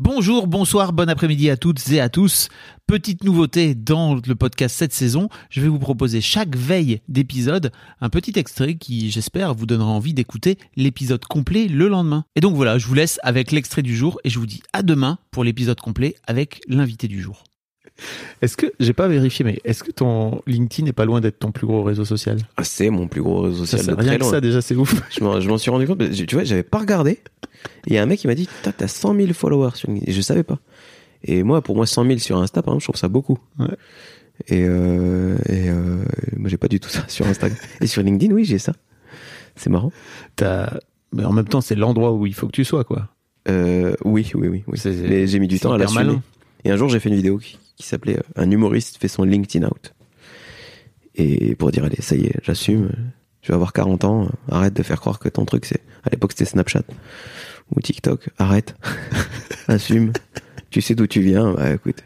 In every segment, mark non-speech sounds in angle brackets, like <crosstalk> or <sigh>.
Bonjour, bonsoir, bon après-midi à toutes et à tous. Petite nouveauté dans le podcast cette saison, je vais vous proposer chaque veille d'épisode un petit extrait qui, j'espère, vous donnera envie d'écouter l'épisode complet le lendemain. Et donc voilà, je vous laisse avec l'extrait du jour et je vous dis à demain pour l'épisode complet avec l'invité du jour. Est-ce que, j'ai pas vérifié, mais est-ce que ton LinkedIn n'est pas loin d'être ton plus gros réseau social? Ah, c'est mon plus gros réseau Ça, social c'est de Rien très que loin. ça, déjà, c'est ouf. Je m'en, je m'en suis rendu compte. mais Tu vois, j'avais pas regardé. Il y a un mec qui m'a dit, t'as 100 000 followers sur LinkedIn. Et je savais pas. Et moi, pour moi, 100 000 sur Insta, par exemple, je trouve ça beaucoup. Ouais. Et, euh, et euh, moi, j'ai pas du tout ça sur Instagram. <laughs> et sur LinkedIn, oui, j'ai ça. C'est marrant. T'as- Mais en même temps, c'est l'endroit où il faut que tu sois, quoi. Euh, oui, oui, oui. oui. C'est- Mais j'ai mis du temps à l'assumer. malin. Et un jour, j'ai fait une vidéo qui, qui s'appelait euh, Un humoriste fait son LinkedIn out. Et pour dire, allez, ça y est, j'assume. Je vais avoir 40 ans. euh, Arrête de faire croire que ton truc, c'est. À l'époque, c'était Snapchat ou TikTok. Arrête. <laughs> Assume. Tu sais d'où tu viens. Bah écoute,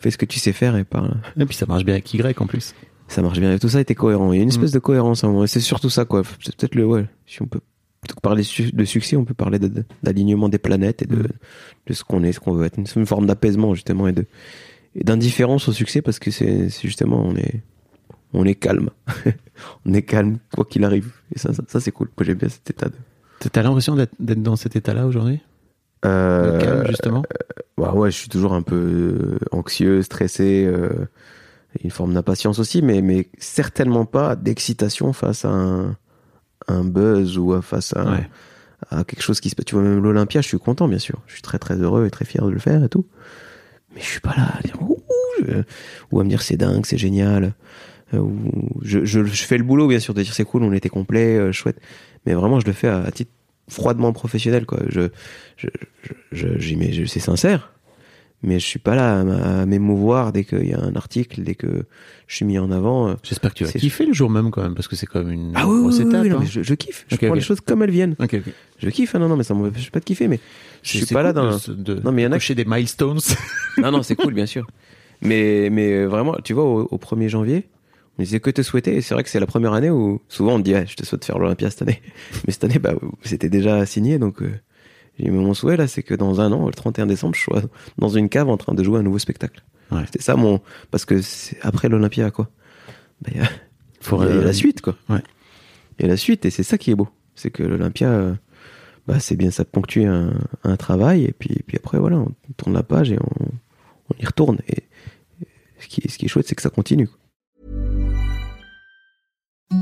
fais ce que tu sais faire et parle. Et puis ça marche bien avec Y en plus. Ça marche bien. Et tout ça était cohérent. Il y a une espèce de cohérence à un moment. Et c'est surtout ça, quoi. C'est peut-être le, ouais. Si on peut plutôt que parler de succès, on peut parler de- d'alignement des planètes et de, de ce qu'on est, ce qu'on veut être. Une, une forme d'apaisement, justement, et de, et d'indifférence au succès parce que c'est, c'est justement, on est, on est calme. <laughs> on est calme, quoi qu'il arrive. Et ça, ça, ça, c'est cool. Moi, j'aime bien cet état de, T'as- l'impression d'être dans cet état-là aujourd'hui? Euh, calme, justement? bah ouais, je suis toujours un peu euh, anxieux, stressé, euh, une forme d'impatience aussi, mais, mais certainement pas d'excitation face à un, un buzz ou à- face à, Ouais. à quelque chose qui se passe. Tu vois, même l'Olympia, je suis content, bien sûr. Je suis très très heureux et très fier de le faire et tout. Mais je suis pas là à dire ouh, je- ou à me dire c'est dingue, c'est génial. Euh, ou je, je, je fais le boulot, bien sûr, de dire c'est cool, on était complet, euh, chouette. Mais vraiment, je le fais à, à titre froidement professionnel, quoi. Je, je, je, c'est sincère. Mais je suis pas là à, m'émouvoir dès qu'il y a un article, dès que je suis mis en avant. euh. J'espère que tu vas kiffer le jour même quand même, parce que c'est quand même une Ah oui, grosse oui, étape. oui, non, hein. mais je, je kiffe. Je prends les choses comme elles viennent. Je kiffe, hein, non, non, mais ça m'empêche pas de kiffer, mais je suis pas là dans. de, de, Non, mais il y en a cocher des milestones. <laughs> Non, non, c'est cool, bien sûr. Mais, mais vraiment, tu vois, au, au 1er janvier, on disait que te souhaiter. Et c'est vrai que c'est la première année où souvent on te dit, Ah, je te souhaite faire l'Olympia cette année. <laughs> Mais cette année, bah, c'était déjà signé. Donc, euh, j'ai mon souhait, là, c'est que dans un an, le 31 décembre, je sois dans une cave en train de jouer un nouveau spectacle. Ouais. C'était ça mon. Parce que c'est- après l'Olympia, quoi. Bah, il y a- Faut il y a la suite, quoi. Ouais. Il y a la suite, et c'est ça qui est beau. C'est que l'Olympia, euh, bah, c'est bien, ça ponctue un, un travail, et puis, puis après, voilà, on tourne la page et on, on y retourne. Et, et ce, qui, est- ce qui est chouette, c'est que ça continue. quoi. Mm-hmm.